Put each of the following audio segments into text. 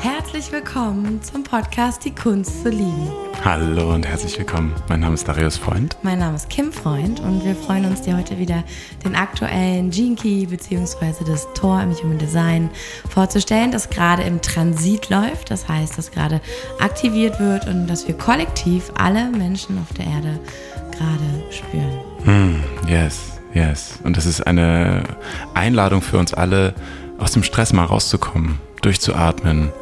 Herzlich willkommen zum Podcast Die Kunst zu lieben. Hallo und herzlich willkommen. Mein Name ist Darius Freund. Mein Name ist Kim Freund und wir freuen uns, dir heute wieder den aktuellen Gene Key bzw. das Tor im Human Design vorzustellen, das gerade im Transit läuft. Das heißt, dass gerade aktiviert wird und dass wir kollektiv alle Menschen auf der Erde gerade spüren. Mm, yes, yes. Und das ist eine Einladung für uns alle, aus dem Stress mal rauszukommen, durchzuatmen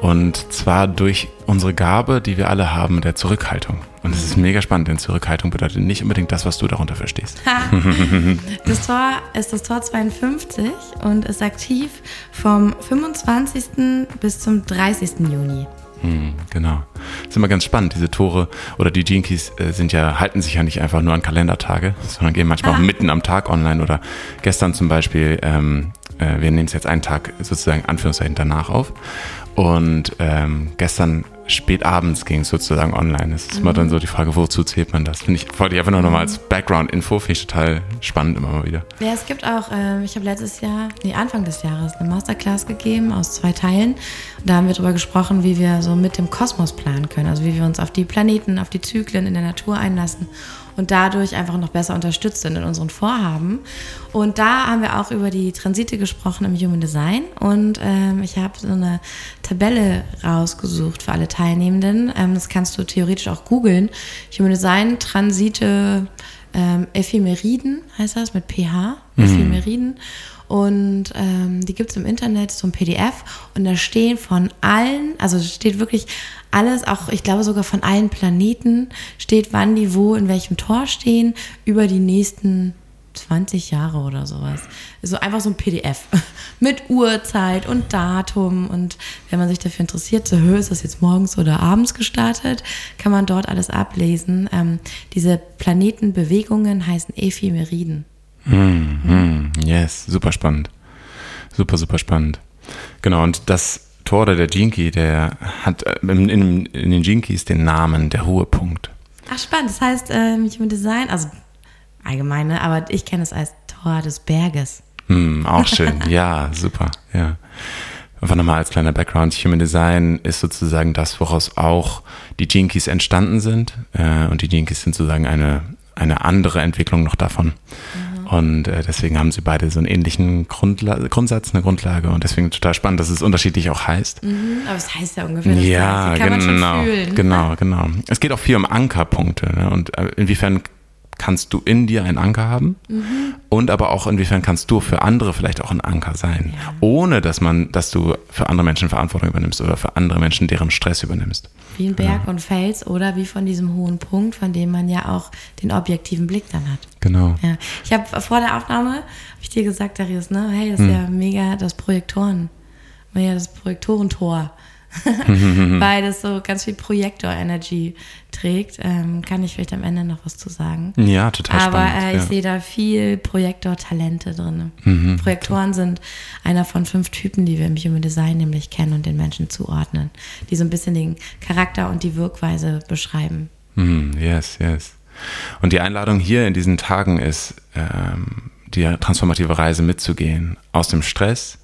und zwar durch unsere Gabe, die wir alle haben, der Zurückhaltung. Und es ist mega spannend, denn Zurückhaltung bedeutet nicht unbedingt das, was du darunter verstehst. das Tor ist das Tor 52 und ist aktiv vom 25. bis zum 30. Juni. Hm, genau. Das ist immer ganz spannend. Diese Tore oder die Jinkies äh, sind ja, halten sich ja nicht einfach nur an Kalendertage, sondern gehen manchmal ah. auch mitten am Tag online oder gestern zum Beispiel, ähm, äh, wir nehmen es jetzt einen Tag sozusagen Anführungszeichen danach auf. Und ähm, gestern spät abends ging es sozusagen online. Es ist mhm. immer dann so die Frage, wozu zählt man das? Finde ich, wollte ich einfach nur nochmal als Background-Info, finde ich total spannend immer mal wieder. Ja, es gibt auch, äh, ich habe letztes Jahr, nee, Anfang des Jahres eine Masterclass gegeben aus zwei Teilen. Da haben wir darüber gesprochen, wie wir so mit dem Kosmos planen können, also wie wir uns auf die Planeten, auf die Zyklen in der Natur einlassen und dadurch einfach noch besser unterstützt sind in unseren Vorhaben. Und da haben wir auch über die Transite gesprochen im Human Design und ähm, ich habe so eine Tabelle rausgesucht für alle Teilnehmenden. Ähm, das kannst du theoretisch auch googeln. Human Design Transite ähm, Ephemeriden heißt das mit PH, mhm. Ephemeriden. Und ähm, die gibt es im Internet, ein PDF. Und da stehen von allen, also steht wirklich alles, auch ich glaube sogar von allen Planeten, steht, wann die wo in welchem Tor stehen, über die nächsten 20 Jahre oder sowas. Also einfach so ein PDF mit Uhrzeit und Datum. Und wenn man sich dafür interessiert, so höher ist das jetzt morgens oder abends gestartet, kann man dort alles ablesen. Ähm, diese Planetenbewegungen heißen Ephemeriden. Mm, mm, yes, super spannend. Super, super spannend. Genau, und das Tor oder der Jinky, der hat äh, in, in, in den Jinkies den Namen der Ruhepunkt. Ach, spannend. Das heißt, äh, Human Design, also allgemeine, aber ich kenne es als Tor des Berges. Mm, auch schön. ja, super. Ja. Einfach nochmal als kleiner Background. Human Design ist sozusagen das, woraus auch die Jinkies entstanden sind. Äh, und die Jinkies sind sozusagen eine, eine andere Entwicklung noch davon. Mhm. Und äh, deswegen haben sie beide so einen ähnlichen Grundla Grundsatz, eine Grundlage. Und deswegen total spannend, dass es unterschiedlich auch heißt. Mhm, aber es heißt ja ungefähr Ja, genau, genau, genau. Es geht auch viel um Ankerpunkte. Ne? Und äh, inwiefern kannst du in dir einen Anker haben mhm. und aber auch inwiefern kannst du für andere vielleicht auch ein Anker sein, ja. ohne dass man, dass du für andere Menschen Verantwortung übernimmst oder für andere Menschen deren Stress übernimmst. Wie ein Berg ja. und Fels oder wie von diesem hohen Punkt, von dem man ja auch den objektiven Blick dann hat. Genau. Ja. Ich habe vor der Aufnahme, habe ich dir gesagt, Darius, ne, hey, das ist hm. ja mega das Projektoren, ja das Projektorentor. weil das so ganz viel Projektor-Energy trägt. Ähm, kann ich vielleicht am Ende noch was zu sagen. Ja, total Aber spannend. äh, ich ja. sehe da viel Projektor-Talente drin. Mhm, Projektoren total. sind einer von fünf Typen, die wir im Human Design nämlich kennen und den Menschen zuordnen, die so ein bisschen den Charakter und die Wirkweise beschreiben. Mhm, yes, yes. Und die Einladung hier in diesen Tagen ist, ähm, die transformative Reise mitzugehen, aus dem Stress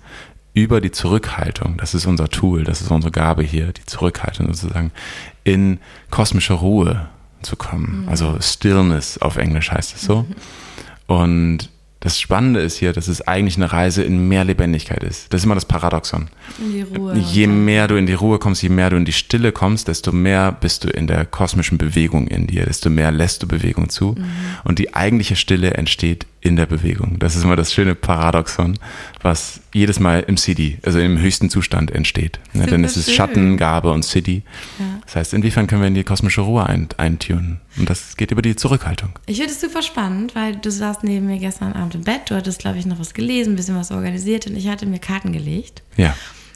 über die Zurückhaltung, das ist unser Tool, das ist unsere Gabe hier, die Zurückhaltung sozusagen, in kosmische Ruhe zu kommen. Mhm. Also Stillness auf Englisch heißt es so. Mhm. Und das Spannende ist hier, dass es eigentlich eine Reise in mehr Lebendigkeit ist. Das ist immer das Paradoxon. In die Ruhe. Je mehr du in die Ruhe kommst, je mehr du in die Stille kommst, desto mehr bist du in der kosmischen Bewegung in dir, desto mehr lässt du Bewegung zu. Mhm. Und die eigentliche Stille entsteht in der Bewegung. Das ist immer das schöne Paradoxon, was jedes Mal im City, also im höchsten Zustand entsteht. Ja, denn es ist Schatten, Gabe und City. Ja. Das heißt, inwiefern können wir in die kosmische Ruhe ein, eintunen? Und das geht über die Zurückhaltung. Ich finde es super spannend, weil du saßt neben mir gestern Abend im Bett, du hattest, glaube ich, noch was gelesen, ein bisschen was organisiert und ich hatte mir Karten gelegt. Ja.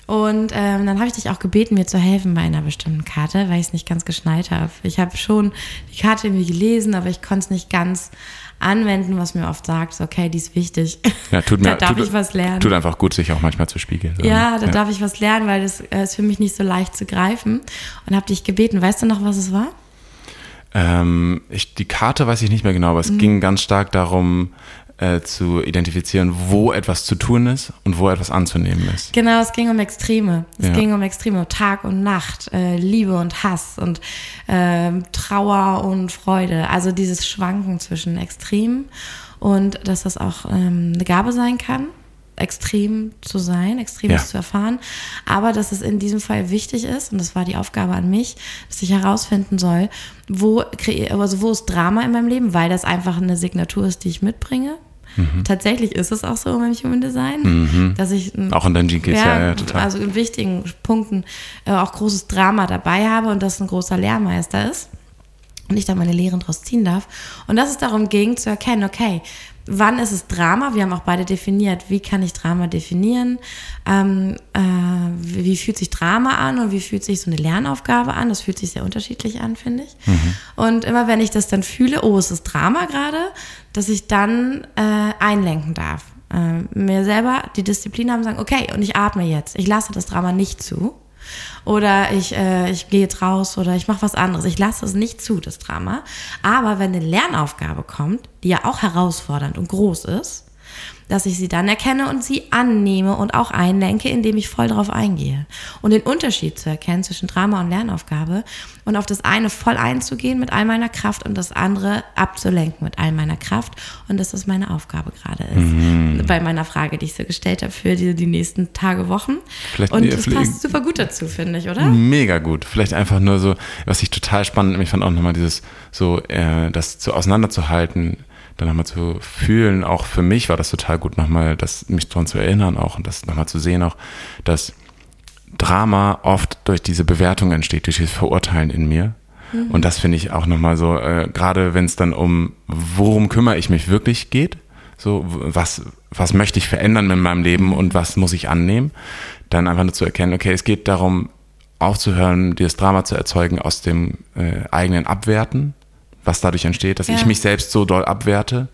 Und ähm, dann habe ich dich auch gebeten, mir zu helfen bei einer bestimmten Karte, weil ich es nicht ganz geschnallt habe. Ich habe schon die Karte irgendwie gelesen, aber ich konnte es nicht ganz anwenden, was mir oft sagt, okay, die ist wichtig. Ja, tut mir, da darf tut, ich was lernen. Tut einfach gut, sich auch manchmal zu spiegeln. So. Ja, da ja. darf ich was lernen, weil das äh, ist für mich nicht so leicht zu greifen. Und habe dich gebeten, weißt du noch, was es war? Ähm, ich, die Karte weiß ich nicht mehr genau, aber es mhm. ging ganz stark darum, äh, zu identifizieren, wo etwas zu tun ist und wo etwas anzunehmen ist. Genau, es ging um Extreme. Es ja. ging um Extreme, Tag und Nacht, äh, Liebe und Hass und äh, Trauer und Freude. Also dieses Schwanken zwischen Extremen und dass das auch ähm, eine Gabe sein kann extrem zu sein, extremes ja. zu erfahren, aber dass es in diesem Fall wichtig ist, und das war die Aufgabe an mich, dass ich herausfinden soll, wo, also wo ist Drama in meinem Leben, weil das einfach eine Signatur ist, die ich mitbringe. Mhm. Tatsächlich ist es auch so meinem Human Design, mhm. dass ich auch in deinen Gene ja, ja, total. Also in wichtigen Punkten äh, auch großes Drama dabei habe und das ein großer Lehrmeister ist und ich da meine Lehren draus ziehen darf. Und dass es darum ging zu erkennen, okay, wann ist es Drama? Wir haben auch beide definiert, wie kann ich Drama definieren? Ähm, äh, wie, fühlt sich Drama an und wie fühlt sich so eine Lernaufgabe an? Das fühlt sich sehr unterschiedlich an, finde ich. Mhm. Und immer wenn ich das dann fühle, oh, es ist Drama gerade, dass ich dann äh, einlenken darf. Äh, mir selber die Disziplin haben, sagen, okay, und ich atme jetzt. Ich lasse das Drama nicht zu oder ich, äh, ich gehe jetzt raus oder ich mache was anderes. Ich lasse es nicht zu, das Drama. Aber wenn eine Lernaufgabe kommt, die ja auch herausfordernd und groß ist, dass ich sie dann erkenne und sie annehme und auch einlenke, indem ich voll drauf eingehe. Und den Unterschied zu erkennen zwischen Drama und Lernaufgabe und auf das eine voll einzugehen mit all meiner Kraft und das andere abzulenken mit all meiner Kraft und dass das meine Aufgabe gerade ist. Mhm. Bei meiner Frage, die ich so gestellt habe für die, die nächsten Tage, Wochen. Vielleicht, und das passt super gut dazu, finde ich, oder? Mega gut. Vielleicht einfach nur so, was ich total spannend, ich fand auch nochmal dieses so, äh, das zu auseinanderzuhalten, dann nochmal zu fühlen, auch für mich war das total gut, nochmal das, mich daran zu erinnern auch und das nochmal zu sehen auch, dass Drama oft durch diese Bewertung entsteht, durch das Verurteilen in mir. Mhm. Und das finde ich auch nochmal so, äh, gerade wenn es dann um, worum kümmere ich mich wirklich geht, so, was, was möchte ich verändern in meinem Leben und was muss ich annehmen, dann einfach nur zu erkennen, okay, es geht darum, aufzuhören, dieses Drama zu erzeugen aus dem äh, eigenen Abwerten was dadurch entsteht, dass ja. ich mich selbst so doll abwerte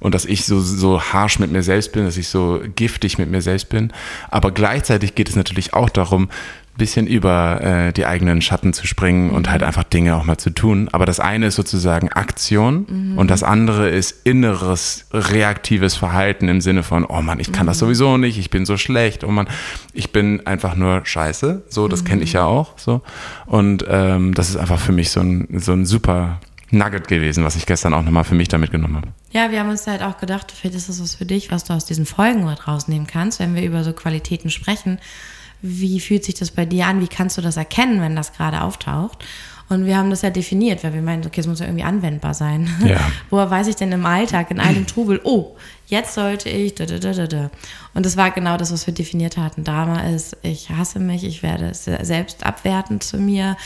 und dass ich so, so harsh mit mir selbst bin, dass ich so giftig mit mir selbst bin. Aber gleichzeitig geht es natürlich auch darum, ein bisschen über äh, die eigenen Schatten zu springen mhm. und halt einfach Dinge auch mal zu tun. Aber das eine ist sozusagen Aktion mhm. und das andere ist inneres, reaktives Verhalten im Sinne von, oh Mann, ich kann mhm. das sowieso nicht, ich bin so schlecht, oh Mann, ich bin einfach nur scheiße. So, das kenne ich ja mhm. auch. So. Und ähm, das ist einfach für mich so ein, so ein super Nugget gewesen, was ich gestern auch nochmal für mich da mitgenommen habe. Ja, wir haben uns halt auch gedacht, vielleicht ist das was für dich, was du aus diesen Folgen rausnehmen kannst, wenn wir über so Qualitäten sprechen. Wie fühlt sich das bei dir an? Wie kannst du das erkennen, wenn das gerade auftaucht? Und wir haben das ja definiert, weil wir meinen, okay, es muss ja irgendwie anwendbar sein. Ja. Woher weiß ich denn im Alltag, in einem Trubel, oh, jetzt sollte ich, da, da, da, da. Und das war genau das, was wir definiert hatten. Drama ist, ich hasse mich, ich werde selbst abwertend zu mir,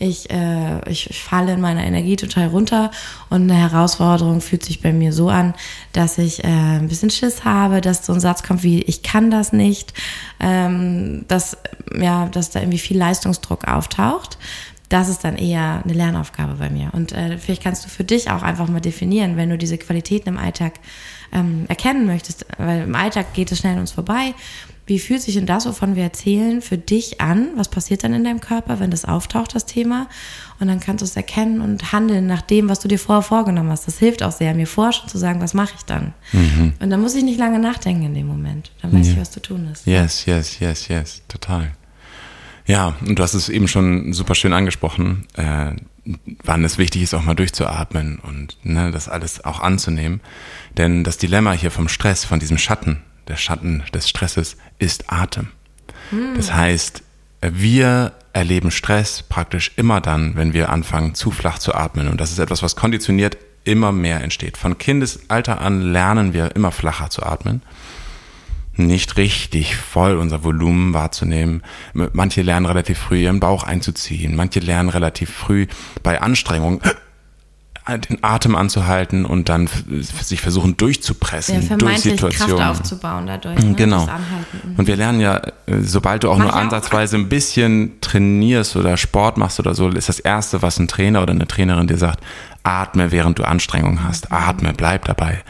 ich, äh, ich falle in meiner Energie total runter und eine Herausforderung fühlt sich bei mir so an, dass ich äh, ein bisschen Schiss habe, dass so ein Satz kommt wie, ich kann das nicht, ähm, dass, ja, dass da irgendwie viel Leistungsdruck auftaucht das ist dann eher eine Lernaufgabe bei mir. Und äh, vielleicht kannst du für dich auch einfach mal definieren, wenn du diese Qualitäten im Alltag ähm, erkennen möchtest, weil im Alltag geht es schnell an uns vorbei. Wie fühlt sich denn das, wovon wir erzählen, für dich an? Was passiert dann in deinem Körper, wenn das auftaucht, das Thema? Und dann kannst du es erkennen und handeln nach dem, was du dir vorher vorgenommen hast. Das hilft auch sehr, mir forschen zu sagen, was mache ich dann? Mhm. Und dann muss ich nicht lange nachdenken in dem Moment. Dann weiß ja. ich, was zu tun ist. Yes, yes, yes, yes, total. Ja, und du hast es eben schon super schön angesprochen, äh, wann es wichtig ist, auch mal durchzuatmen und ne, das alles auch anzunehmen. Denn das Dilemma hier vom Stress, von diesem Schatten, der Schatten des Stresses, ist Atem. Hm. Das heißt, wir erleben Stress praktisch immer dann, wenn wir anfangen, zu flach zu atmen. Und das ist etwas, was konditioniert immer mehr entsteht. Von Kindesalter an lernen wir immer flacher zu atmen nicht richtig voll unser Volumen wahrzunehmen. Manche lernen relativ früh ihren Bauch einzuziehen. Manche lernen relativ früh bei Anstrengung den Atem anzuhalten und dann sich versuchen durchzupressen ja, durch Situationen. Kraft aufzubauen dadurch. Ne? Genau. Mhm. Und wir lernen ja, äh, sobald du auch Mach nur ansatzweise ein bisschen trainierst oder Sport machst oder so, ist das Erste, was ein Trainer oder eine Trainerin dir sagt, atme, während du Anstrengung hast. Mhm. Atme, bleib dabei.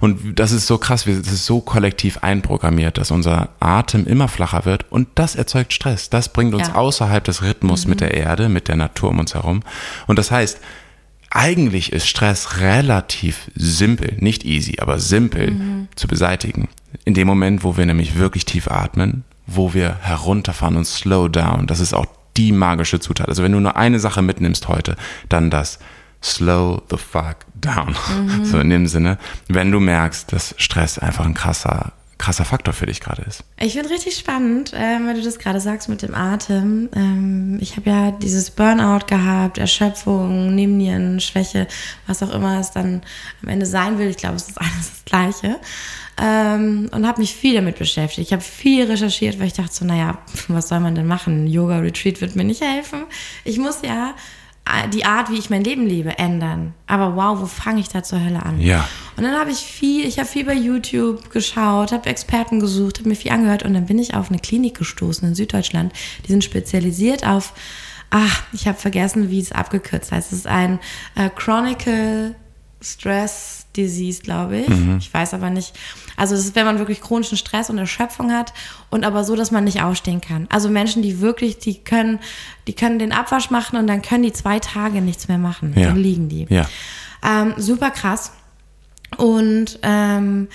Und das ist so krass, das ist so kollektiv einprogrammiert, dass unser Atem immer flacher wird und das erzeugt Stress. Das bringt uns ja. außerhalb des Rhythmus mhm. mit der Erde, mit der Natur um uns herum. Und das heißt, eigentlich ist Stress relativ simpel, nicht easy, aber simpel mhm. zu beseitigen. In dem Moment, wo wir nämlich wirklich tief atmen, wo wir herunterfahren und slow down, das ist auch die magische Zutat. Also wenn du nur eine Sache mitnimmst heute, dann das slow the fuck down. Mhm. So in dem Sinne, wenn du merkst, dass Stress einfach ein krasser krasser Faktor für dich gerade ist. Ich finde richtig spannend, äh, weil du das gerade sagst mit dem Atem. Ähm, ich habe ja dieses Burnout gehabt, Erschöpfung, Nebennierenschwäche, was auch immer es dann am Ende sein will. Ich glaube, es ist alles das Gleiche. Ähm, und habe mich viel damit beschäftigt. Ich habe viel recherchiert, weil ich dachte so, naja, was soll man denn machen? Yoga-Retreat wird mir nicht helfen. Ich muss ja die Art, wie ich mein Leben lebe, ändern. Aber wow, wo fange ich da zur Hölle an? Ja. Und dann habe ich viel, ich habe viel bei YouTube geschaut, habe Experten gesucht, habe mir viel angehört und dann bin ich auf eine Klinik gestoßen in Süddeutschland. Die sind spezialisiert auf, ach, ich habe vergessen, wie es abgekürzt heißt. Es ist ein äh, Chronicle Stress Disease, glaube ich. Mhm. Ich weiß aber nicht. Also das ist, wenn man wirklich chronischen Stress und Erschöpfung hat und aber so, dass man nicht aufstehen kann. Also Menschen, die wirklich, die können, die können den Abwasch machen und dann können die zwei Tage nichts mehr machen. Ja. Dann liegen die. Ja. Ähm, super krass. Und ähm,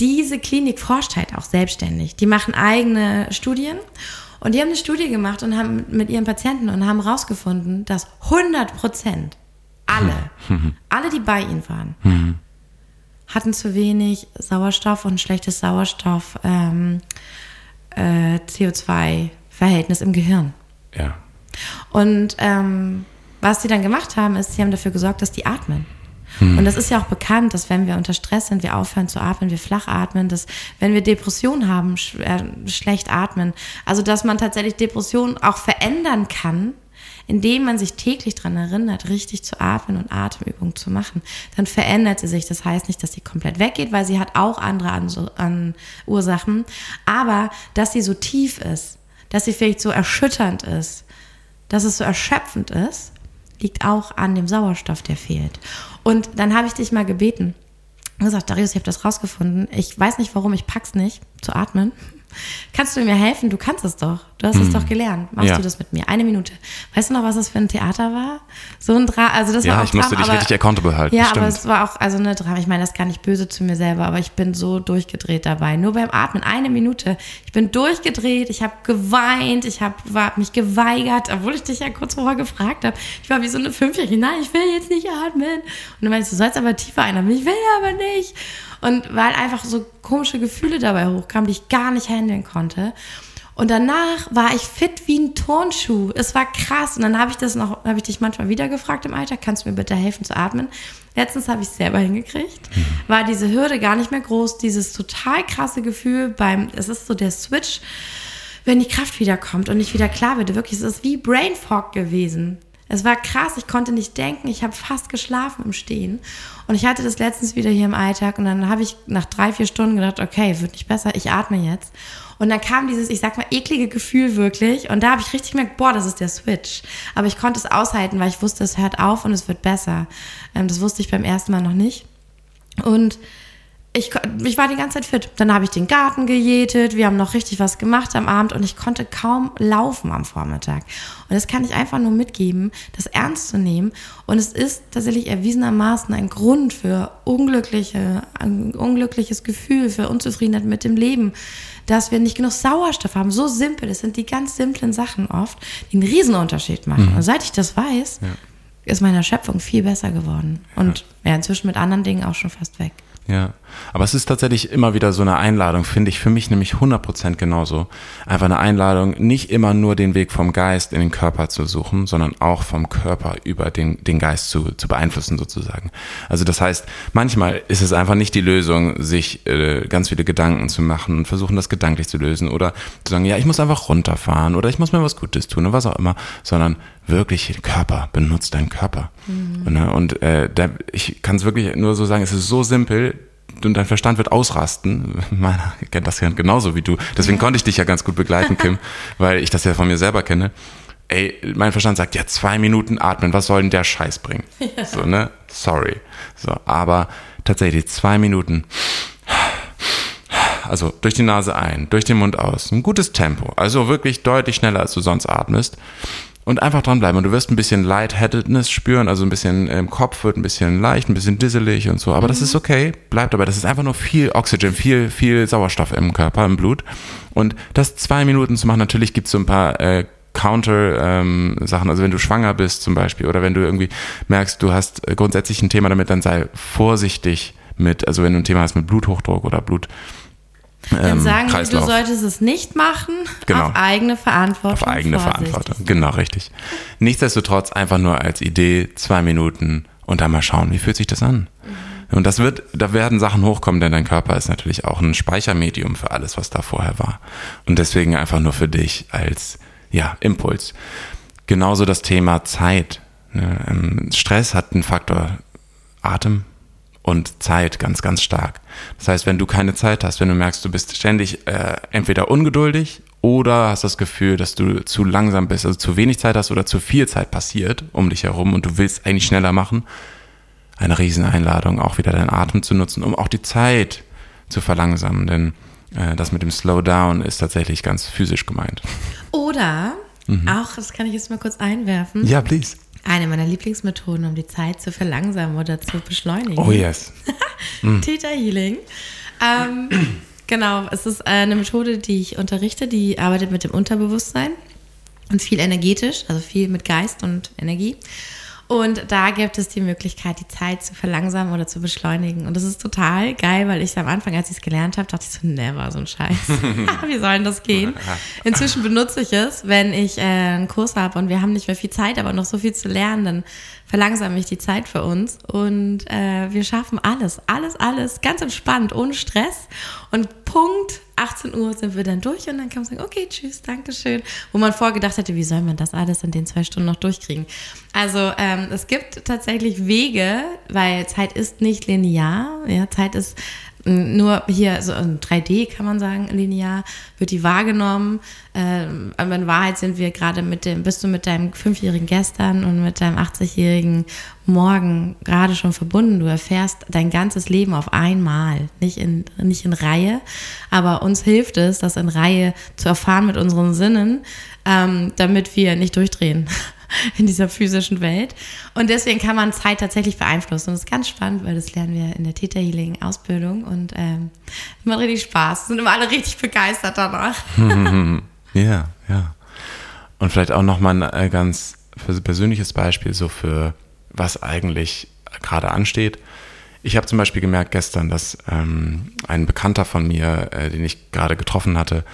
diese Klinik forscht halt auch selbstständig. Die machen eigene Studien und die haben eine Studie gemacht und haben mit ihren Patienten und haben rausgefunden, dass 100 Prozent alle, mhm. alle, die bei ihnen waren, mhm. Hatten zu wenig Sauerstoff und schlechtes Sauerstoff ähm, äh, CO2-Verhältnis im Gehirn. Ja. Und ähm, was sie dann gemacht haben, ist, sie haben dafür gesorgt, dass die atmen. Mhm. Und das ist ja auch bekannt, dass wenn wir unter Stress sind, wir aufhören zu atmen, wir flach atmen, dass wenn wir Depression haben, sch äh, schlecht atmen. Also dass man tatsächlich Depression auch verändern kann, indem man sich täglich daran erinnert, richtig zu atmen und Atemübungen zu machen, dann verändert sie sich. Das heißt nicht, dass sie komplett weggeht, weil sie hat auch andere an, an Ursachen, aber dass sie so tief ist, dass sie vielleicht so erschütternd ist, dass es so erschöpfend ist, liegt auch an dem Sauerstoff, der fehlt. Und dann habe ich dich mal gebeten gesagt, Darius, ich habe das rausgefunden. Ich weiß nicht warum, ich pack's nicht zu atmen. Kannst du mir helfen? Du kannst es doch. Du hast hm. es doch gelernt. Machst ja. du das mit mir? Eine Minute. Weißt du noch, was das für ein Theater war? So ein Drama. Also das ja, war auch ich musste dich richtig accountable halten. Ja, stimmt. aber es war auch, also eine Drama. Ich meine, das gar nicht böse zu mir selber, aber ich bin so durchgedreht dabei. Nur beim Atmen. Eine Minute. Ich bin durchgedreht. Ich habe geweint. Ich habe mich geweigert, obwohl ich dich ja kurz vorher gefragt habe. Ich war wie so eine Fünfjährige. Nein, ich will jetzt nicht atmen. Und dann meinst du, sollst aber tiefer einatmen. Ich will aber nicht. Und weil einfach so komische Gefühle dabei hochkamen, die ich gar nicht handeln konnte. Und danach war ich fit wie ein Turnschuh. Es war krass. Und dann habe ich das noch, habe ich dich manchmal wieder gefragt im Alter, kannst du mir bitte helfen zu atmen? Letztens habe ich es selber hingekriegt. Mhm. War diese Hürde gar nicht mehr groß. Dieses total krasse Gefühl beim, es ist so der Switch, wenn die Kraft wiederkommt und ich wieder klar werde. Wirklich, es ist wie Brain Fog gewesen. Es war krass, ich konnte nicht denken, ich habe fast geschlafen im Stehen. Und ich hatte das letztens wieder hier im Alltag und dann habe ich nach drei, vier Stunden gedacht, okay, wird nicht besser, ich atme jetzt. Und dann kam dieses, ich sag mal, eklige Gefühl wirklich. Und da habe ich richtig gemerkt, boah, das ist der Switch. Aber ich konnte es aushalten, weil ich wusste, es hört auf und es wird besser. Ähm, das wusste ich beim ersten Mal noch nicht. Und ich, ich war die ganze Zeit fit. Dann habe ich den Garten gejätet, wir haben noch richtig was gemacht am Abend und ich konnte kaum laufen am Vormittag. Und das kann ich einfach nur mitgeben, das ernst zu nehmen. Und es ist tatsächlich erwiesenermaßen ein Grund für unglückliche, ein unglückliches Gefühl, für Unzufriedenheit mit dem Leben, dass wir nicht genug Sauerstoff haben. So simpel, das sind die ganz simplen Sachen oft, die einen Riesenunterschied machen. Mhm. Und seit ich das weiß, ja. ist meine Erschöpfung viel besser geworden. Und ja, inzwischen mit anderen Dingen auch schon fast weg. Ja, aber es ist tatsächlich immer wieder so eine Einladung, finde ich für mich nämlich 100% genauso. Einfach eine Einladung, nicht immer nur den Weg vom Geist in den Körper zu suchen, sondern auch vom Körper über den, den Geist zu, zu beeinflussen sozusagen. Also das heißt, manchmal ist es einfach nicht die Lösung, sich äh, ganz viele Gedanken zu machen und versuchen, das gedanklich zu lösen oder zu sagen, ja, ich muss einfach runterfahren oder ich muss mir was Gutes tun oder was auch immer, sondern wirklich Körper, benutzt deinen Körper. Mhm. Und, ne, und äh, da, ich kann es wirklich nur so sagen, es ist so simpel und dein Verstand wird ausrasten. Meiner kennt das ja genauso wie du. Deswegen konnte ich dich ja ganz gut begleiten, Kim, weil ich das ja von mir selber kenne. Ey, mein Verstand sagt, ja, zwei Minuten atmen, was soll denn der Scheiß bringen? Ja. So, ne? Sorry. So, aber tatsächlich zwei Minuten. Also durch die Nase ein, durch den Mund aus. Ein gutes Tempo. Also wirklich deutlich schneller, als du sonst atmest und einfach dranbleiben. Und du wirst ein bisschen Lightheadedness spüren, also ein bisschen im Kopf wird ein bisschen leicht, ein bisschen disselig und so. Aber mhm. das ist okay, bleib dabei. Das ist einfach nur viel Oxygen, viel, viel Sauerstoff im Körper, im Blut. Und das zwei Minuten zu machen, natürlich gibt es so ein paar äh, Counter-Sachen, ähm, also wenn du schwanger bist zum Beispiel oder wenn du irgendwie merkst, du hast grundsätzlich ein Thema damit, dann sei vorsichtig mit, also wenn du ein Thema hast mit Bluthochdruck oder Blut, dann ähm, sagen Kreislauf. du solltest es nicht machen, genau. auf eigene Verantwortung. Auf eigene. Verantwortung, genau, richtig. Nichtsdestotrotz einfach nur als Idee, zwei Minuten und dann mal schauen, wie fühlt sich das an. Mhm. Und das wird, da werden Sachen hochkommen, denn dein Körper ist natürlich auch ein Speichermedium für alles, was da vorher war. Und deswegen einfach nur für dich als, ja, Impuls. Genauso das Thema Zeit. Ne, ähm, Stress hat einen Faktor Atem, und Zeit ganz, ganz stark. Das heißt, wenn du keine Zeit hast, wenn du merkst, du bist ständig äh, entweder ungeduldig oder hast das Gefühl, dass du zu langsam bist, also zu wenig Zeit hast oder zu viel Zeit passiert um dich herum und du willst eigentlich schneller machen, eine Rieseneinladung, auch wieder deinen Atem zu nutzen, um auch die Zeit zu verlangsamen, denn äh, das mit dem Slowdown ist tatsächlich ganz physisch gemeint. Oder mhm. auch, das kann ich jetzt mal kurz einwerfen. Ja, please eine meiner Lieblingsmethoden, um die Zeit zu verlangsamen oder zu beschleunigen. Oh yes. mm. Theta Healing. Ähm, genau, es ist eine Methode, die ich unterrichte, die arbeitet mit dem Unterbewusstsein und viel energetisch, also viel mit Geist und Energie. Und da gibt es die Möglichkeit, die Zeit zu verlangsamen oder zu beschleunigen. Und das ist total geil, weil ich am Anfang, als ich es gelernt habe, dachte ich so, never, so ein Scheiß. Wie soll denn das gehen? Inzwischen benutze ich es, wenn ich äh, einen Kurs habe und wir haben nicht mehr viel Zeit, aber noch so viel zu lernen, dann verlangsame ich die Zeit für uns und äh, wir schaffen alles, alles, alles ganz entspannt, ohne Stress. Und Punkt 18 Uhr sind wir dann durch und dann kann man sagen, okay, tschüss, danke schön. Wo man vorgedacht hätte, wie soll man das alles in den zwei Stunden noch durchkriegen? Also ähm, es gibt tatsächlich Wege, weil Zeit ist nicht linear. Ja, Zeit ist nur hier, so in 3D kann man sagen, linear, wird die wahrgenommen. Ähm, aber in Wahrheit sind wir gerade mit dem, bist du mit deinem fünfjährigen Gestern und mit deinem 80-jährigen Morgen gerade schon verbunden. Du erfährst dein ganzes Leben auf einmal, nicht in, nicht in Reihe. Aber uns hilft es, das in Reihe zu erfahren mit unseren Sinnen, ähm, damit wir nicht durchdrehen. in dieser physischen Welt. Und deswegen kann man Zeit tatsächlich beeinflussen. Und das ist ganz spannend, weil das lernen wir in der Theta Healing Ausbildung und ähm, macht richtig Spaß. Sind immer alle richtig begeistert danach. ja, ja. Und vielleicht auch nochmal ein äh, ganz persönliches Beispiel so für was eigentlich gerade ansteht. Ich habe zum Beispiel gemerkt gestern, dass ähm, ein Bekannter von mir, äh, den ich gerade getroffen hatte,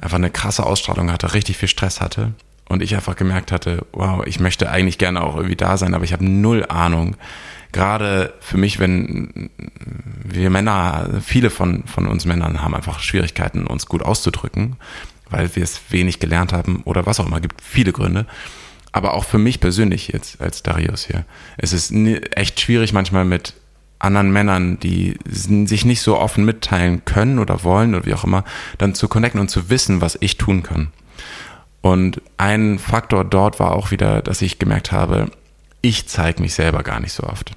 einfach eine krasse Ausstrahlung hatte, richtig viel Stress hatte und ich einfach gemerkt hatte, wow, ich möchte eigentlich gerne auch irgendwie da sein, aber ich habe null Ahnung. Gerade für mich, wenn wir Männer, viele von, von uns Männern haben einfach Schwierigkeiten, uns gut auszudrücken, weil wir es wenig gelernt haben oder was auch immer, gibt viele Gründe. Aber auch für mich persönlich jetzt als Darius hier. Es ist echt schwierig manchmal mit anderen Männern, die sich nicht so offen mitteilen können oder wollen oder wie auch immer, dann zu connecten und zu wissen, was ich tun kann. Und ein Faktor dort war auch wieder, dass ich gemerkt habe, ich zeige mich selber gar nicht so oft.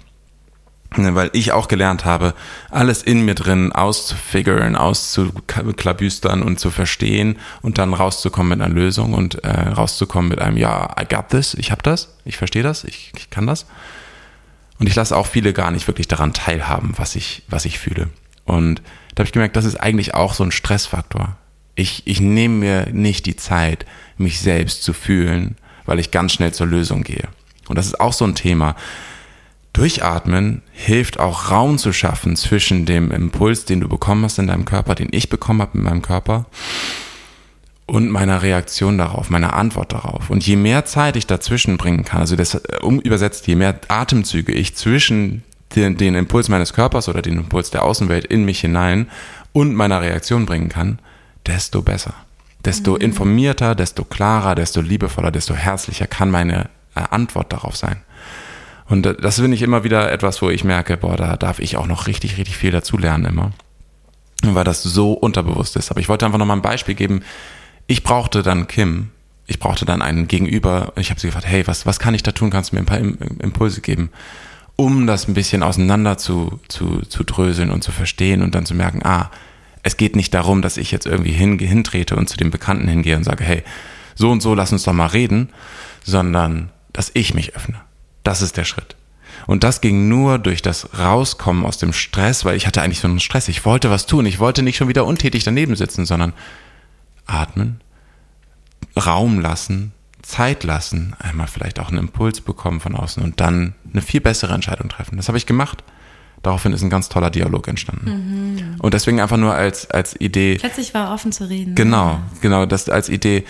Ne, weil ich auch gelernt habe, alles in mir drin auszufiguren, auszuklabüstern und zu verstehen und dann rauszukommen mit einer Lösung und äh, rauszukommen mit einem, ja, I got this, ich habe das, ich verstehe das, ich, ich kann das. Und ich lasse auch viele gar nicht wirklich daran teilhaben, was ich, was ich fühle. Und da habe ich gemerkt, das ist eigentlich auch so ein Stressfaktor. Ich, ich nehme mir nicht die Zeit, mich selbst zu fühlen, weil ich ganz schnell zur Lösung gehe. Und das ist auch so ein Thema. Durchatmen hilft auch Raum zu schaffen zwischen dem Impuls, den du bekommen hast in deinem Körper, den ich bekommen habe in meinem Körper und meiner Reaktion darauf, meiner Antwort darauf. Und je mehr Zeit ich dazwischen bringen kann, also das äh, um übersetzt, je mehr Atemzüge ich zwischen den, den Impuls meines Körpers oder den Impuls der Außenwelt in mich hinein und meiner Reaktion bringen kann, desto besser. Desto mhm. informierter, desto klarer, desto liebevoller, desto herzlicher kann meine äh, Antwort darauf sein. Und äh, das finde ich immer wieder etwas, wo ich merke, boah, da darf ich auch noch richtig, richtig viel dazulernen immer. Weil das so unterbewusst ist. Aber ich wollte einfach noch mal ein Beispiel geben. Ich brauchte dann Kim. Ich brauchte dann einen Gegenüber. Ich habe sie gefragt, hey, was, was kann ich da tun? Kannst du mir ein paar Impulse geben? Um das ein bisschen auseinander zu, zu, zu dröseln und zu verstehen und dann zu merken, ah, es geht nicht darum, dass ich jetzt irgendwie hin, hintrete und zu dem Bekannten hingehe und sage, hey, so und so, lass uns doch mal reden, sondern dass ich mich öffne. Das ist der Schritt. Und das ging nur durch das Rauskommen aus dem Stress, weil ich hatte eigentlich so einen Stress. Ich wollte was tun. Ich wollte nicht schon wieder untätig daneben sitzen, sondern atmen, Raum lassen, Zeit lassen, einmal vielleicht auch einen Impuls bekommen von außen und dann eine viel bessere Entscheidung treffen. Das habe ich gemacht. Daraufhin ist ein ganz toller Dialog entstanden. Mhm. Und deswegen einfach nur als, als Idee. Plötzlich war offen zu reden. Genau, genau, das als Idee.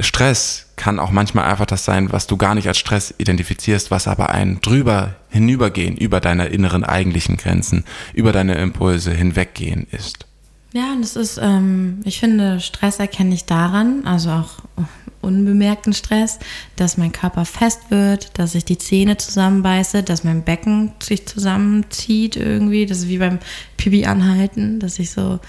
Stress kann auch manchmal einfach das sein, was du gar nicht als Stress identifizierst, was aber ein drüber hinübergehen, über deine inneren eigentlichen Grenzen, über deine Impulse hinweggehen ist. Ja, und es ist, ähm, ich finde, Stress erkenne ich daran, also auch unbemerkten Stress, dass mein Körper fest wird, dass ich die Zähne zusammenbeiße, dass mein Becken sich zusammenzieht irgendwie. Das ist wie beim Pipi anhalten, dass ich so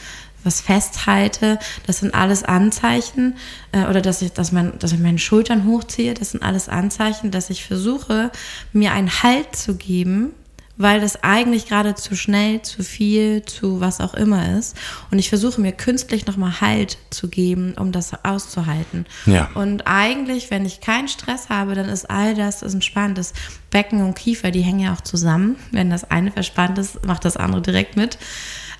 was festhalte. Das sind alles Anzeichen. Äh, oder dass ich, dass, mein, dass ich meine Schultern hochziehe. Das sind alles Anzeichen, dass ich versuche, mir einen Halt zu geben weil das eigentlich gerade zu schnell, zu viel, zu was auch immer ist. Und ich versuche mir künstlich nochmal Halt zu geben, um das auszuhalten. Ja. Und eigentlich, wenn ich keinen Stress habe, dann ist all das ist entspannt. Das Becken und Kiefer, die hängen ja auch zusammen. Wenn das eine verspannt ist, macht das andere direkt mit.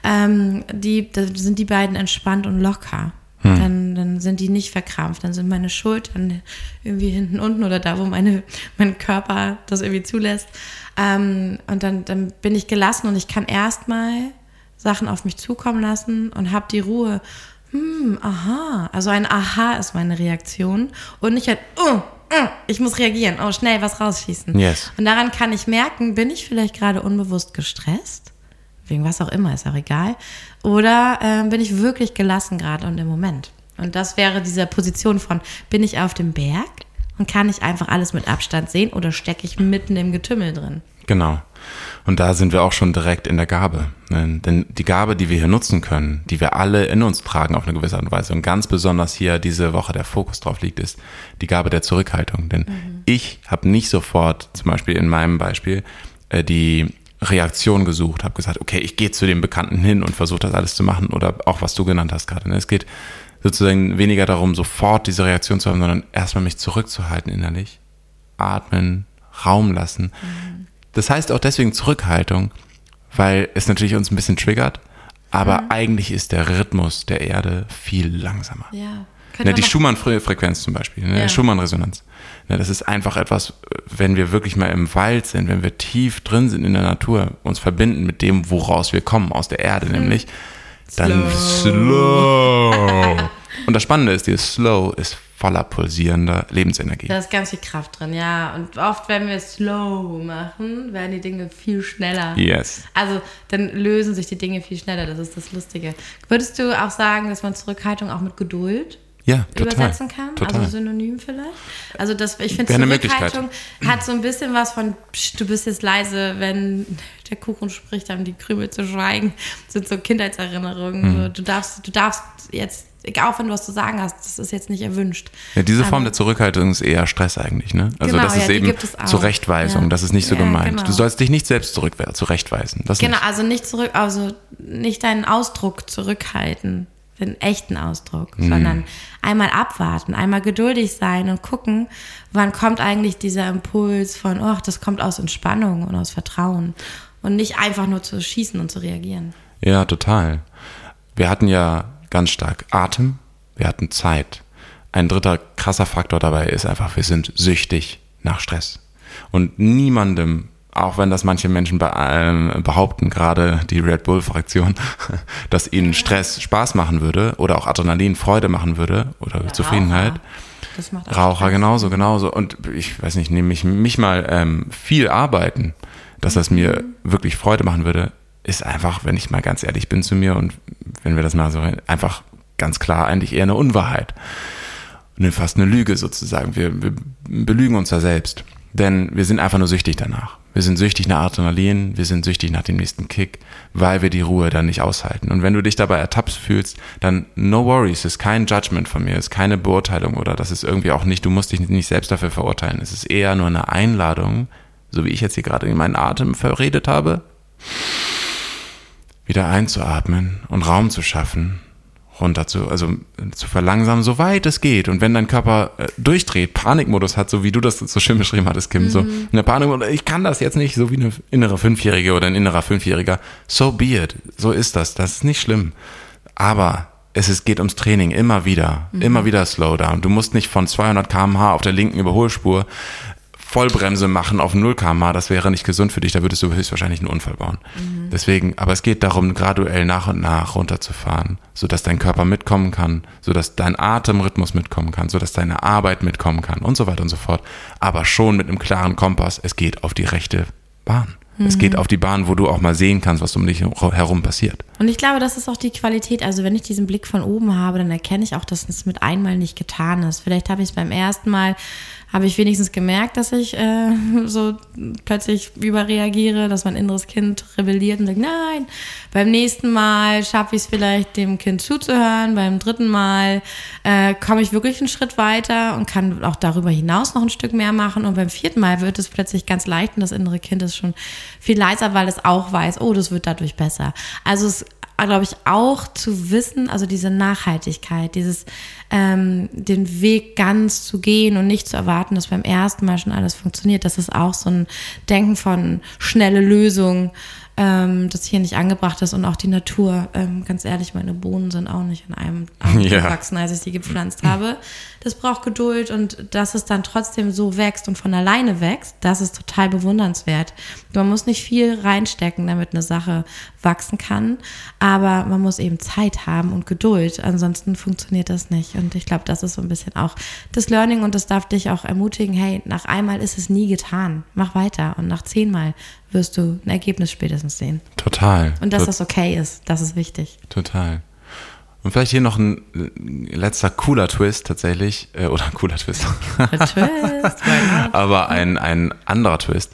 Ähm, die, da sind die beiden entspannt und locker. Hm. Dann, dann sind die nicht verkrampft. Dann sind meine Schultern irgendwie hinten unten oder da, wo meine, mein Körper das irgendwie zulässt, ähm, und dann, dann bin ich gelassen und ich kann erstmal Sachen auf mich zukommen lassen und habe die Ruhe. Hm, aha. Also ein Aha ist meine Reaktion. Und nicht halt, uh, ich muss reagieren. Oh, schnell was rausschießen. Yes. Und daran kann ich merken, bin ich vielleicht gerade unbewusst gestresst? Wegen was auch immer, ist auch egal. Oder äh, bin ich wirklich gelassen gerade und im Moment? Und das wäre diese Position von, bin ich auf dem Berg und kann ich einfach alles mit Abstand sehen oder stecke ich mitten im Getümmel drin? Genau. Und da sind wir auch schon direkt in der Gabe. Denn die Gabe, die wir hier nutzen können, die wir alle in uns tragen auf eine gewisse Art und Weise und ganz besonders hier diese Woche der Fokus drauf liegt, ist die Gabe der Zurückhaltung. Denn mhm. ich habe nicht sofort, zum Beispiel in meinem Beispiel, äh, die Reaktion gesucht, habe gesagt, okay, ich gehe zu dem Bekannten hin und versuche das alles zu machen oder auch was du genannt hast gerade. Ne? Es geht sozusagen weniger darum, sofort diese Reaktion zu haben, sondern erstmal mich zurückzuhalten innerlich, atmen, Raum lassen. Mhm. Das heißt auch deswegen Zurückhaltung, weil es natürlich uns ein bisschen triggert, aber mhm. eigentlich ist der Rhythmus der Erde viel langsamer. Ja. Ne, die Schumann-Frequenz zum Beispiel, ne, ja. Schumann-Resonanz. Ne, das ist einfach etwas, wenn wir wirklich mal im Wald sind, wenn wir tief drin sind in der Natur, uns verbinden mit dem, woraus wir kommen, aus der Erde mhm. nämlich, dann slow. slow. Und das Spannende ist, dieses Slow ist voller pulsierender Lebensenergie. Da ist ganz viel Kraft drin, ja. Und oft, wenn wir slow machen, werden die Dinge viel schneller. Yes. Also dann lösen sich die Dinge viel schneller. Das ist das Lustige. Würdest du auch sagen, dass man Zurückhaltung auch mit Geduld ja, total, übersetzen kann? Total. Also synonym vielleicht? Also das, ich finde, Zurückhaltung hat so ein bisschen was von, psch, du bist jetzt leise, wenn der Kuchen spricht, haben die Krümel zu schweigen. Das sind so Kindheitserinnerungen. Mhm. So, du, darfst, du darfst jetzt egal wenn du was zu sagen hast, das ist jetzt nicht erwünscht. Ja, diese Form der Zurückhaltung ist eher Stress eigentlich, ne? Also genau, das ist ja, eben Zurechtweisung, ja. das ist nicht so ja, gemeint. Genau. Du sollst dich nicht selbst zurück zurechtweisen. Das genau, nicht. also nicht zurück, also nicht deinen Ausdruck zurückhalten, den echten Ausdruck, mhm. sondern einmal abwarten, einmal geduldig sein und gucken, wann kommt eigentlich dieser Impuls von, oh, das kommt aus Entspannung und aus Vertrauen und nicht einfach nur zu schießen und zu reagieren. Ja, total. Wir hatten ja ganz stark Atem, wir hatten Zeit. Ein dritter krasser Faktor dabei ist einfach, wir sind süchtig nach Stress. Und niemandem, auch wenn das manche Menschen behaupten, gerade die Red Bull-Fraktion, dass ihnen Stress Spaß machen würde oder auch Adrenalin Freude machen würde oder ja, Zufriedenheit. Raucher, Raucher genauso, genauso. Und ich weiß nicht, nehme ich mich mal ähm, viel arbeiten, dass das mir mhm. wirklich Freude machen würde, ist einfach, wenn ich mal ganz ehrlich bin zu mir und wenn wir das mal so einfach ganz klar eigentlich eher eine Unwahrheit. Und fast eine Lüge sozusagen. Wir, wir belügen uns da selbst. Denn wir sind einfach nur süchtig danach. Wir sind süchtig nach Adrenalin, wir sind süchtig nach dem nächsten Kick, weil wir die Ruhe dann nicht aushalten. Und wenn du dich dabei ertappt fühlst, dann no worries, ist kein Judgment von mir, ist keine Beurteilung oder das ist irgendwie auch nicht, du musst dich nicht selbst dafür verurteilen. Es ist eher nur eine Einladung, so wie ich jetzt hier gerade in meinen Atem verredet habe, wieder einzuatmen und Raum zu schaffen, runter zu, also zu verlangsamen, soweit es geht. Und wenn dein Körper äh, durchdreht, Panikmodus hat, so wie du das so schön beschrieben hattest, Kim, mhm. so eine Panikmodus, ich kann das jetzt nicht, so wie eine innere Fünfjährige oder ein innerer Fünfjähriger. So be it. So ist das. Das ist nicht schlimm. Aber es ist, geht ums Training immer wieder, mhm. immer wieder Slowdown. Du musst nicht von 200 km/h auf der linken Überholspur Vollbremse machen auf 0 km/h, das wäre nicht gesund für dich, da würdest du höchstwahrscheinlich einen Unfall bauen. Mhm. Deswegen, aber es geht darum, graduell nach und nach runterzufahren, sodass dein Körper mitkommen kann, sodass dein Atemrhythmus mitkommen kann, sodass deine Arbeit mitkommen kann und so weiter und so fort. Aber schon mit einem klaren Kompass, es geht auf die rechte Bahn. Mhm. Es geht mhm. auf die Bahn, wo du auch mal sehen kannst, was um dich herum passiert. Und ich glaube, das ist auch die Qualität. Also wenn ich diesen Blick von oben habe, dann erkenne ich auch, dass es mit einmal nicht getan ist. Vielleicht habe ich es beim ersten Mal habe ich wenigstens gemerkt, dass ich äh, so plötzlich überreagiere, dass mein inneres Kind rebelliert und sagt, nein. Beim nächsten Mal schaffe ich es vielleicht, dem Kind zuzuhören. Beim dritten Mal äh, komme ich wirklich einen Schritt weiter und kann auch darüber hinaus noch ein Stück mehr machen. Und beim vierten Mal wird es plötzlich ganz leicht und das innere Kind ist schon viel leiser, weil es auch weiß, oh, das wird dadurch besser. Also es glaube ich, auch zu wissen, also diese Nachhaltigkeit, dieses ähm, den Weg ganz zu gehen und nicht zu erwarten, dass beim ersten Mal schon alles funktioniert. Das ist auch so ein Denken von schnelle Lösung, ähm, das hier nicht angebracht ist und auch die Natur. Ähm, ganz ehrlich, meine Bohnen sind auch nicht in einem Arm ja. gewachsen, als ich die gepflanzt habe. Das braucht Geduld und dass es dann trotzdem so wächst und von alleine wächst, das ist total bewundernswert. Man muss nicht viel reinstecken, damit eine Sache wachsen kann, aber man muss eben Zeit haben und Geduld. Ansonsten funktioniert das nicht. Und ich glaube, das ist so ein bisschen auch das Learning und das darf dich auch ermutigen, hey, nach einmal ist es nie getan. Mach weiter und nach zehnmal wirst du ein Ergebnis spätestens sehen. Total. Und dass Tot das okay ist, das ist wichtig. Total. Und vielleicht hier noch ein letzter cooler Twist tatsächlich, äh, oder ein cooler Twist. Twist Aber ein, ein anderer Twist.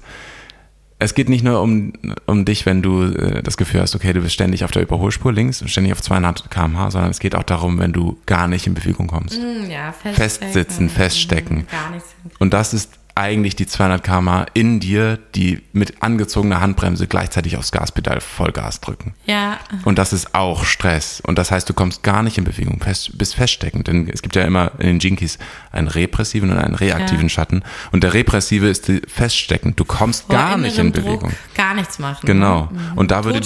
Es geht nicht nur um, um dich, wenn du äh, das Gefühl hast, okay, du bist ständig auf der Überholspur links und ständig auf 200 km/h, sondern es geht auch darum, wenn du gar nicht in Bewegung kommst. Mm, ja, festsitzen, feststecken. Gar nichts. Und das ist eigentlich die 200 km in dir, die mit angezogener Handbremse gleichzeitig aufs Gaspedal Vollgas drücken. Ja. Und das ist auch Stress. Und das heißt, du kommst gar nicht in Bewegung, fest, bist feststeckend. Denn es gibt ja immer in den Jinkies einen repressiven und einen reaktiven ja. Schatten. Und der repressive ist feststeckend. Du kommst Vor gar nicht in Bewegung. Druck gar nichts machen. Genau. Mhm. Und da würde,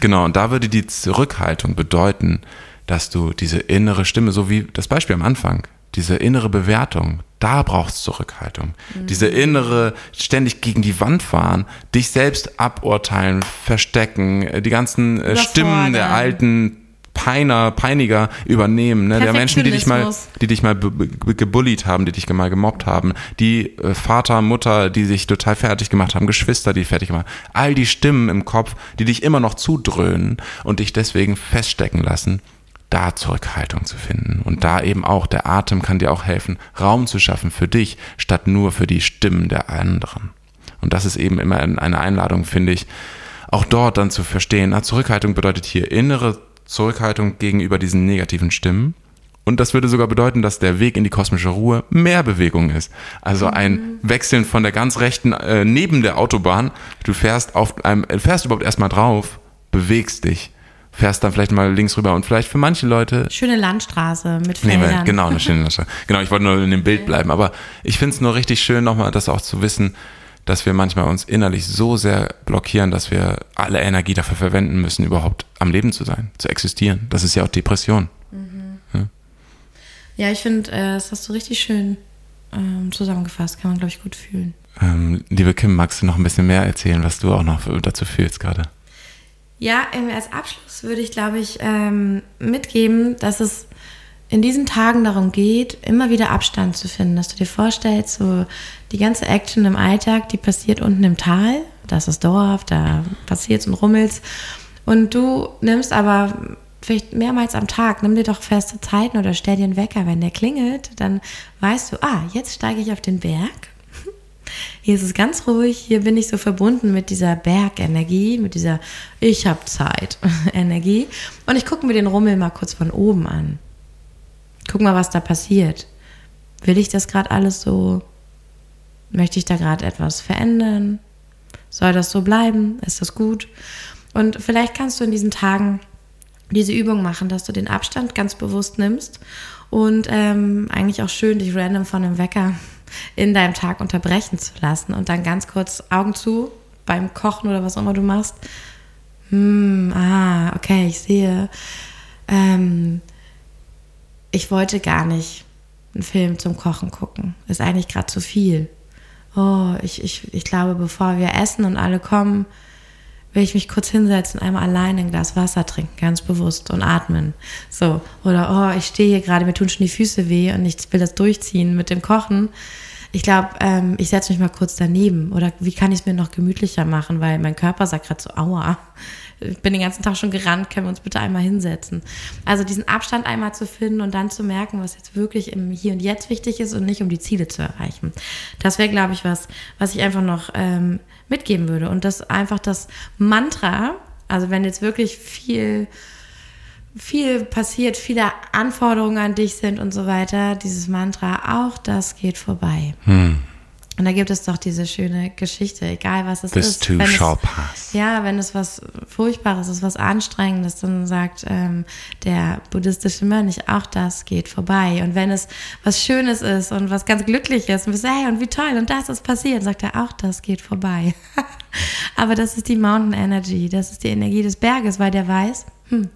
genau, und da würde die Zurückhaltung bedeuten, dass du diese innere Stimme, so wie das Beispiel am Anfang, diese innere Bewertung, da brauchst du Zurückhaltung. Mhm. Diese innere, ständig gegen die Wand fahren, dich selbst aburteilen, verstecken, äh, die ganzen äh, Stimmen der alten Peiner, Peiniger übernehmen, ne? der Menschen, die dich mal, die dich mal gebullied haben, die dich mal gemobbt haben, die äh, Vater, Mutter, die sich total fertig gemacht haben, Geschwister, die fertig gemacht haben, all die Stimmen im Kopf, die dich immer noch zudröhnen und dich deswegen feststecken lassen da Zurückhaltung zu finden. Und da eben auch, der Atem kann dir auch helfen, Raum zu schaffen für dich, statt nur für die Stimmen der anderen. Und das ist eben immer eine Einladung, finde ich, auch dort dann zu verstehen, na, Zurückhaltung bedeutet hier innere Zurückhaltung gegenüber diesen negativen Stimmen. Und das würde sogar bedeuten, dass der Weg in die kosmische Ruhe mehr Bewegung ist. Also ein mhm. Wechseln von der ganz rechten, äh, neben der Autobahn, du fährst auf einem, fährst überhaupt erstmal drauf, bewegst dich fährst dann vielleicht mal links rüber und vielleicht für manche Leute. Schöne Landstraße mit Feldern. Nee, genau, eine schöne Landstraße. Genau, ich wollte nur in dem Bild bleiben, aber ich finde es nur richtig schön, nochmal das auch zu wissen, dass wir manchmal uns innerlich so sehr blockieren, dass wir alle Energie dafür verwenden müssen, überhaupt am Leben zu sein, zu existieren. Das ist ja auch Depression. Mhm. Ja? ja? ich finde, äh, das hast du richtig schön ähm, zusammengefasst, kann man, glaube ich, gut fühlen. Ähm, liebe Kim, magst du noch ein bisschen mehr erzählen, was du auch noch dazu fühlst gerade? Ja, als Abschluss würde ich, glaube ich, ähm, mitgeben, dass es in diesen Tagen darum geht, immer wieder Abstand zu finden, dass du dir vorstellst, so die ganze Action im Alltag, die passiert unten im Tal, da ist das Dorf, da passiert es und rummelt und du nimmst aber vielleicht mehrmals am Tag, nimm dir doch feste Zeiten oder stell dir einen Wecker, wenn der klingelt, dann weißt du, ah, jetzt steige ich auf den Berg hier ist es ganz ruhig, hier bin ich so verbunden mit dieser Bergenergie, mit dieser Ich habe Zeit Energie. Und ich gucke mir den Rummel mal kurz von oben an. Guck mal, was da passiert. Will ich das gerade alles so? Möchte ich da gerade etwas verändern? Soll das so bleiben? Ist das gut? Und vielleicht kannst du in diesen Tagen diese Übung machen, dass du den Abstand ganz bewusst nimmst und ähm, eigentlich auch schön dich random von einem Wecker in deinem Tag unterbrechen zu lassen und dann ganz kurz Augen zu beim Kochen oder was auch immer du machst. Hm, ah, okay, ich sehe. Ähm, ich wollte gar nicht einen Film zum Kochen gucken. Ist eigentlich gerade zu viel. Oh, ich, ich, ich glaube, bevor wir essen und alle kommen, will ich mich kurz hinsetzen, einmal alleine ein Glas Wasser trinken, ganz bewusst und atmen. So. Oder, oh, ich stehe hier gerade, mir tun schon die Füße weh und ich will das durchziehen mit dem Kochen. Ich glaube, ähm, ich setze mich mal kurz daneben. Oder wie kann ich es mir noch gemütlicher machen, weil mein Körper sagt gerade so, aua ich bin den ganzen Tag schon gerannt, können wir uns bitte einmal hinsetzen. Also diesen Abstand einmal zu finden und dann zu merken, was jetzt wirklich im Hier und Jetzt wichtig ist und nicht um die Ziele zu erreichen. Das wäre, glaube ich, was, was ich einfach noch ähm, mitgeben würde. Und das einfach das Mantra, also wenn jetzt wirklich viel viel passiert, viele Anforderungen an dich sind und so weiter, dieses Mantra, auch das geht vorbei. Hm. Und da gibt es doch diese schöne Geschichte, egal was es This ist. too wenn shall es, pass. Ja, wenn es was Furchtbares ist, was Anstrengendes, dann sagt ähm, der buddhistische Mönch, auch das geht vorbei. Und wenn es was Schönes ist und was ganz Glückliches und wir sagen, hey, und wie toll, und das ist passiert, sagt er, auch das geht vorbei. Aber das ist die Mountain Energy, das ist die Energie des Berges, weil der weiß, hm,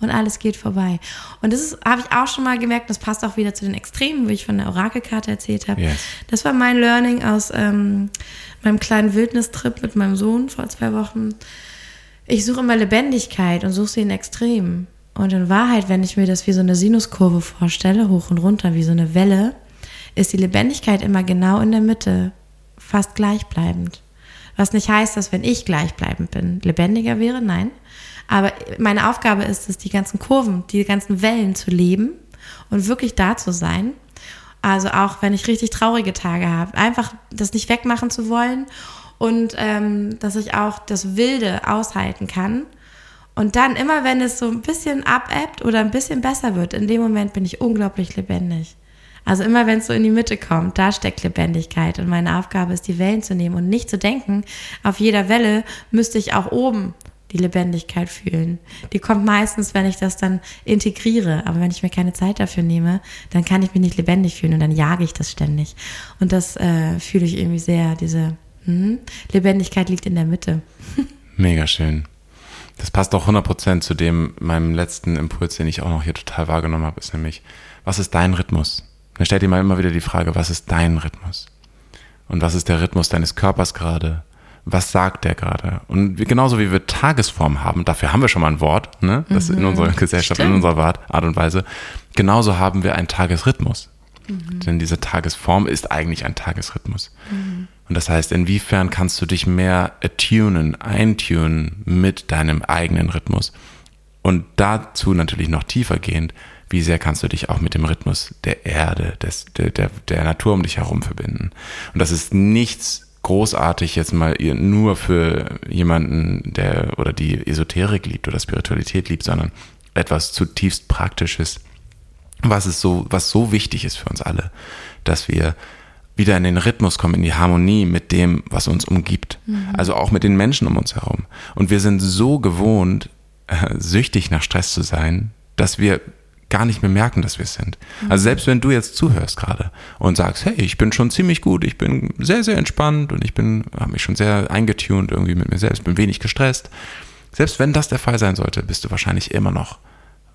und alles geht vorbei. Und das habe ich auch schon mal gemerkt, das passt auch wieder zu den Extremen, wie ich von der Orakelkarte erzählt habe. Yes. Das war mein Learning aus ähm, meinem kleinen Wildnistrip mit meinem Sohn vor zwei Wochen. Ich suche immer Lebendigkeit und suche sie in Extremen. Und in Wahrheit, wenn ich mir das wie so eine Sinuskurve vorstelle, hoch und runter, wie so eine Welle, ist die Lebendigkeit immer genau in der Mitte, fast gleichbleibend. Was nicht heißt, dass wenn ich gleichbleibend bin, lebendiger wäre, nein. Aber meine Aufgabe ist es, die ganzen Kurven, die ganzen Wellen zu leben und wirklich da zu sein. Also auch wenn ich richtig traurige Tage habe, einfach das nicht wegmachen zu wollen und ähm, dass ich auch das Wilde aushalten kann. Und dann immer, wenn es so ein bisschen abebbt oder ein bisschen besser wird, in dem Moment bin ich unglaublich lebendig. Also immer, wenn es so in die Mitte kommt, da steckt Lebendigkeit. Und meine Aufgabe ist, die Wellen zu nehmen und nicht zu denken, auf jeder Welle müsste ich auch oben die Lebendigkeit fühlen. Die kommt meistens, wenn ich das dann integriere. Aber wenn ich mir keine Zeit dafür nehme, dann kann ich mich nicht lebendig fühlen und dann jage ich das ständig. Und das äh, fühle ich irgendwie sehr, diese hm, Lebendigkeit liegt in der Mitte. Mega schön. Das passt auch 100% zu dem, meinem letzten Impuls, den ich auch noch hier total wahrgenommen habe, ist nämlich, was ist dein Rhythmus? Dann stellt dir mal immer wieder die Frage, was ist dein Rhythmus? Und was ist der Rhythmus deines Körpers gerade? was sagt der gerade? Und genauso wie wir Tagesform haben, dafür haben wir schon mal ein Wort, ne? das mhm. in unserer Gesellschaft, Stimmt. in unserer Art und Weise, genauso haben wir einen Tagesrhythmus. Mhm. Denn diese Tagesform ist eigentlich ein Tagesrhythmus. Mhm. Und das heißt, inwiefern kannst du dich mehr attunen, eintunen mit deinem eigenen Rhythmus? Und dazu natürlich noch tiefer gehend, wie sehr kannst du dich auch mit dem Rhythmus der Erde, des, der, der, der Natur um dich herum verbinden? Und das ist nichts großartig jetzt mal nur für jemanden, der oder die Esoterik liebt oder Spiritualität liebt, sondern etwas zutiefst Praktisches, was ist so, was so wichtig ist für uns alle, dass wir wieder in den Rhythmus kommen, in die Harmonie mit dem, was uns umgibt. Mhm. Also auch mit den Menschen um uns herum. Und wir sind so gewohnt, äh, süchtig nach Stress zu sein, dass wir gar nicht mehr merken, dass wir es sind. Mhm. Also selbst wenn du jetzt zuhörst gerade und sagst, hey, ich bin schon ziemlich gut, ich bin sehr, sehr entspannt und ich bin, habe mich schon sehr eingetunt irgendwie mit mir selbst, bin wenig gestresst. Selbst wenn das der Fall sein sollte, bist du wahrscheinlich immer noch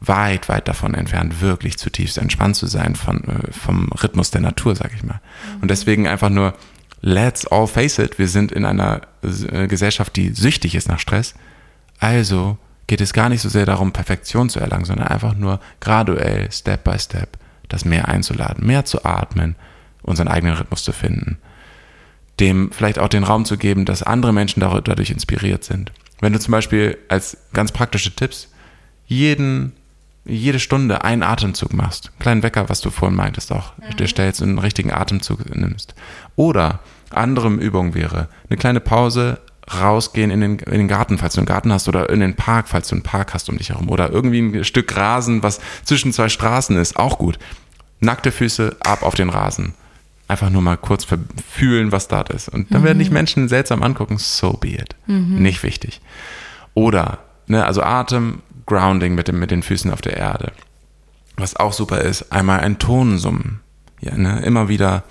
weit, weit davon entfernt, wirklich zutiefst entspannt zu sein von, äh, vom Rhythmus der Natur, sag ich mal. Mhm. Und deswegen einfach nur, let's all face it, wir sind in einer äh, Gesellschaft, die süchtig ist nach Stress. Also geht es gar nicht so sehr darum, Perfektion zu erlangen, sondern einfach nur graduell, Step by Step, das mehr einzuladen, mehr zu atmen, unseren eigenen Rhythmus zu finden, dem vielleicht auch den Raum zu geben, dass andere Menschen dadurch inspiriert sind. Wenn du zum Beispiel als ganz praktische Tipps jeden, jede Stunde einen Atemzug machst, einen kleinen Wecker, was du vorhin meintest auch, mhm. dir stellst und einen richtigen Atemzug nimmst. Oder andere Übung wäre, eine kleine Pause, rausgehen in den, in den Garten, falls du einen Garten hast, oder in den Park, falls du einen Park hast um dich herum, oder irgendwie ein Stück Rasen, was zwischen zwei Straßen ist, auch gut. Nackte Füße ab auf den Rasen. Einfach nur mal kurz fühlen, was da ist. Und dann mhm. werden dich Menschen seltsam angucken, so be it. Mhm. Nicht wichtig. Oder, ne, also Atem, Grounding mit, dem, mit den Füßen auf der Erde. Was auch super ist, einmal ein Ton summen. Ja, ne? Immer wieder.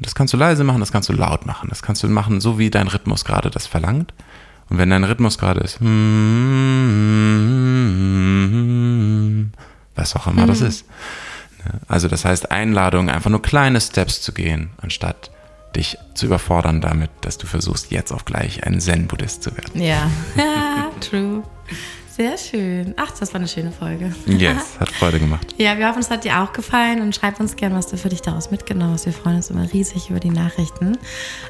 Hm, das kannst du leise machen, das kannst du laut machen. Das kannst du machen, so wie dein Rhythmus gerade das verlangt. Und wenn dein Rhythmus gerade ist, hm, was auch immer das ist. Ne? Also das heißt Einladung, einfach nur kleine Steps zu gehen, anstatt dich zu überfordern damit, dass du versuchst, jetzt auf gleich ein Zen-Buddhist zu werden. Ja, true. Sehr schön. Ach, das war eine schöne Folge. Yes, hat Freude gemacht. Ja, wir hoffen, es hat dir auch gefallen und schreib uns gerne, was du für dich daraus mitgenommen hast. Wir freuen uns immer riesig über die Nachrichten.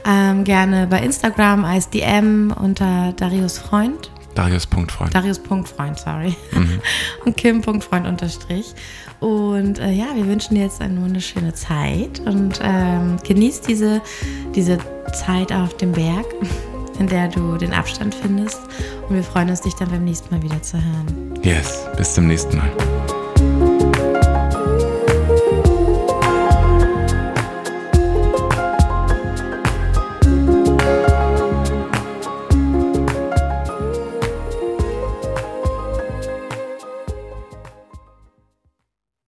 Ähm, gerne bei Instagram als DM unter Darius Freund. Darius.freund. Darius.freund, sorry. Mhm. Und Kim.freund unterstrich. Und äh, ja, wir wünschen dir jetzt eine wunderschöne Zeit und ähm, genieß diese, diese Zeit auf dem Berg in der du den Abstand findest. Und wir freuen uns, dich dann beim nächsten Mal wieder zu hören. Yes, bis zum nächsten Mal.